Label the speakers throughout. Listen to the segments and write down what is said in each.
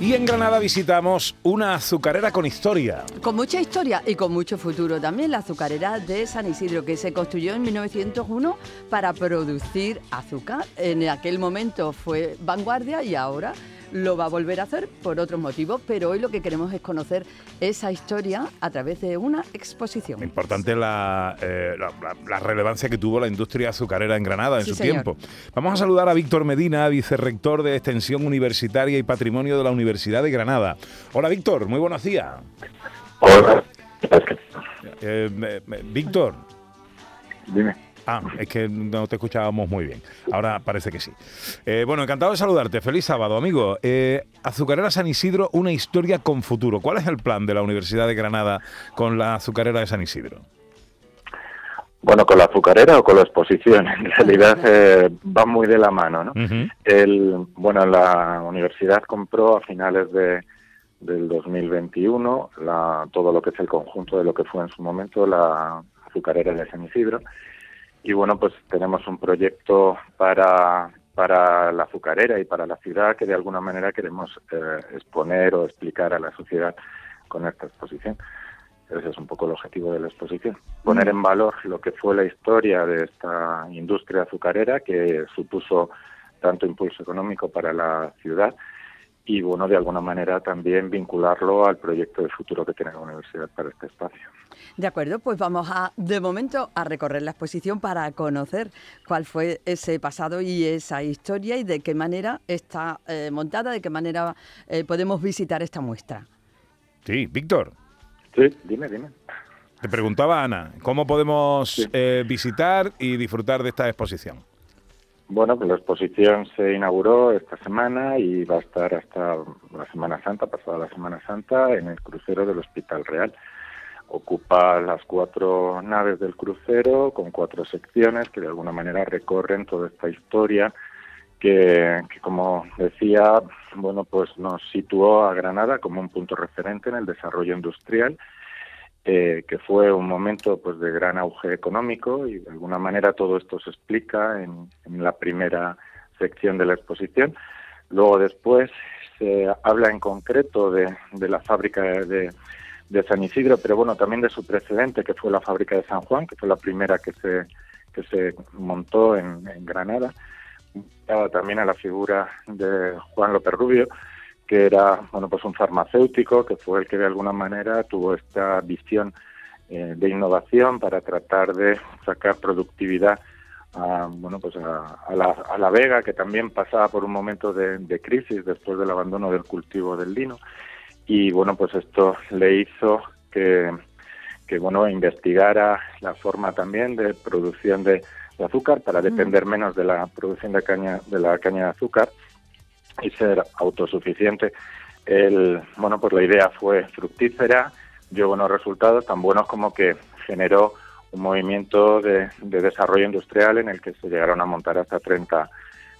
Speaker 1: Y en Granada visitamos una azucarera con historia.
Speaker 2: Con mucha historia y con mucho futuro. También la azucarera de San Isidro, que se construyó en 1901 para producir azúcar. En aquel momento fue vanguardia y ahora lo va a volver a hacer por otros motivos, pero hoy lo que queremos es conocer esa historia a través de una exposición.
Speaker 1: Importante la, eh, la, relevancia que tuvo la industria azucarera en Granada en su tiempo. Vamos a saludar a Víctor Medina, vicerrector de Extensión Universitaria y Patrimonio de la Universidad de Granada. Hola Víctor, muy buenos días.
Speaker 3: Hola.
Speaker 1: Eh, Víctor.
Speaker 3: Dime.
Speaker 1: Ah, es que no te escuchábamos muy bien. Ahora parece que sí. Eh, bueno, encantado de saludarte. Feliz sábado, amigo. Eh, azucarera San Isidro, una historia con futuro. ¿Cuál es el plan de la Universidad de Granada con la azucarera de San Isidro?
Speaker 3: Bueno, con la azucarera o con la exposición, en realidad eh, va muy de la mano, ¿no? el, bueno, la universidad compró a finales de, del 2021 la, todo lo que es el conjunto de lo que fue en su momento la azucarera de San Isidro y bueno, pues tenemos un proyecto para, para la azucarera y para la ciudad que de alguna manera queremos eh, exponer o explicar a la sociedad con esta exposición. Ese es un poco el objetivo de la exposición. Poner en valor lo que fue la historia de esta industria azucarera que supuso tanto impulso económico para la ciudad y bueno, de alguna manera también vincularlo al proyecto de futuro que tiene la universidad para este espacio.
Speaker 2: De acuerdo, pues vamos a, de momento, a recorrer la exposición para conocer cuál fue ese pasado y esa historia y de qué manera está eh, montada, de qué manera eh, podemos visitar esta muestra.
Speaker 1: Sí, Víctor.
Speaker 3: Sí, dime, dime.
Speaker 1: Te preguntaba Ana, ¿cómo podemos eh, visitar y disfrutar de esta exposición?
Speaker 3: Bueno, pues la exposición se inauguró esta semana y va a estar hasta la Semana Santa, pasada la Semana Santa, en el crucero del Hospital Real. Ocupa las cuatro naves del crucero con cuatro secciones que de alguna manera recorren toda esta historia que, que, como decía, bueno, pues nos situó a Granada como un punto referente en el desarrollo industrial eh, que fue un momento pues de gran auge económico y de alguna manera todo esto se explica en, la primera sección de la exposición. Luego después se habla en concreto de, la fábrica de, San Isidro, pero bueno, también de su precedente, que fue la fábrica de San Juan, que fue la primera que se, que se montó en, en Granada. También a la figura de Juan López Rubio, que era bueno pues un farmacéutico que fue el que de alguna manera tuvo esta visión eh, de innovación para tratar de sacar productividad a, bueno pues a, la, a, la, Vega que también pasaba por un momento de, crisis después del abandono del cultivo del lino. Y bueno pues esto le hizo que que bueno investigara la forma también de producción de, azúcar para depender menos de la producción de caña de la caña de azúcar y ser autosuficiente. El, bueno, pues la idea fue fructífera, dio buenos resultados, tan buenos como que generó un movimiento de, desarrollo industrial en el que se llegaron a montar hasta 30,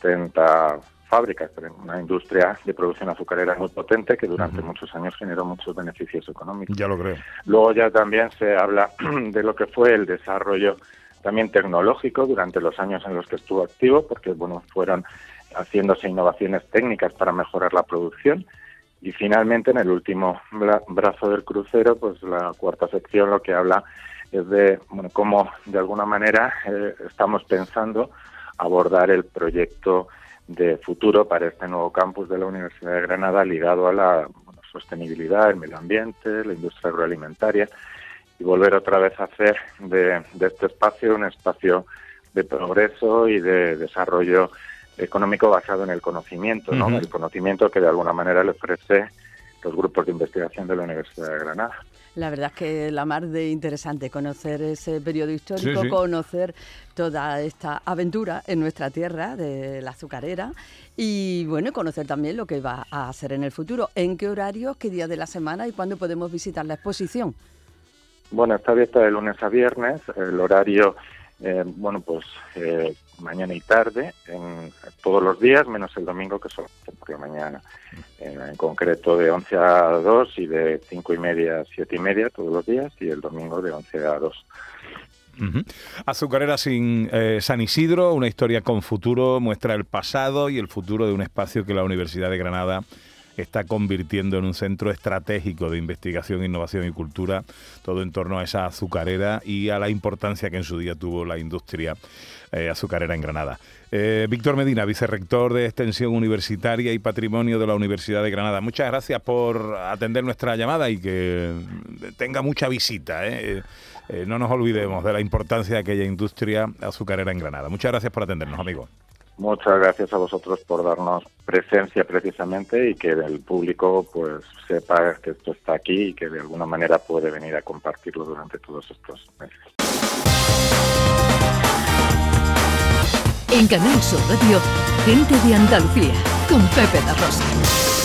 Speaker 3: 30 fábricas, una industria de producción azucarera muy potente que durante muchos años generó muchos beneficios económicos.
Speaker 1: Ya lo creo.
Speaker 3: Luego ya también se habla de lo que fue el desarrollo también tecnológico durante los años en los que estuvo activo, porque bueno, fueron haciéndose innovaciones técnicas para mejorar la producción. Y finalmente, en el último brazo del crucero, pues la cuarta sección lo que habla es de cómo, de alguna manera, eh, estamos pensando abordar el proyecto de futuro para este nuevo campus de la Universidad de Granada ligado a la sostenibilidad, el medio ambiente, la industria agroalimentaria y volver otra vez a hacer de este espacio un espacio de progreso y de desarrollo económico basado en el conocimiento, ¿no? El conocimiento que de alguna manera le ofrece los grupos de investigación de la Universidad de Granada.
Speaker 2: La verdad es que la mar de interesante conocer ese periodo histórico, conocer toda esta aventura en nuestra tierra de la azucarera y bueno, conocer también lo que va a hacer en el futuro. ¿En qué horario, qué día de la semana y cuándo podemos visitar la exposición?
Speaker 3: Bueno, está abierta de lunes a viernes. El horario eh, bueno, pues eh, mañana y tarde, en, todos los días, menos el domingo, que son por la mañana. en concreto de 11 a 2 y de 5 y media a 7 y media todos los días, y el domingo de 11 a 2.
Speaker 1: Azucarera sin eh, San Isidro, una historia con futuro, muestra el pasado y el futuro de un espacio que la Universidad de Granada está convirtiendo en un centro estratégico de investigación, innovación y cultura, todo en torno a esa azucarera y a la importancia que en su día tuvo la industria eh, azucarera en Granada. Eh, Víctor Medina, vicerrector de Extensión Universitaria y Patrimonio de la Universidad de Granada. Muchas gracias por atender nuestra llamada y que tenga mucha visita. Eh, no nos olvidemos de la importancia de aquella industria azucarera en Granada. Muchas gracias por atendernos, amigo.
Speaker 3: Muchas gracias a vosotros por darnos presencia precisamente y que el público pues sepa que esto está aquí y que de alguna manera puede venir a compartirlo durante todos estos meses.
Speaker 4: En Canal Sur Radio, gente de Andalucía, con Pepe La Rosa.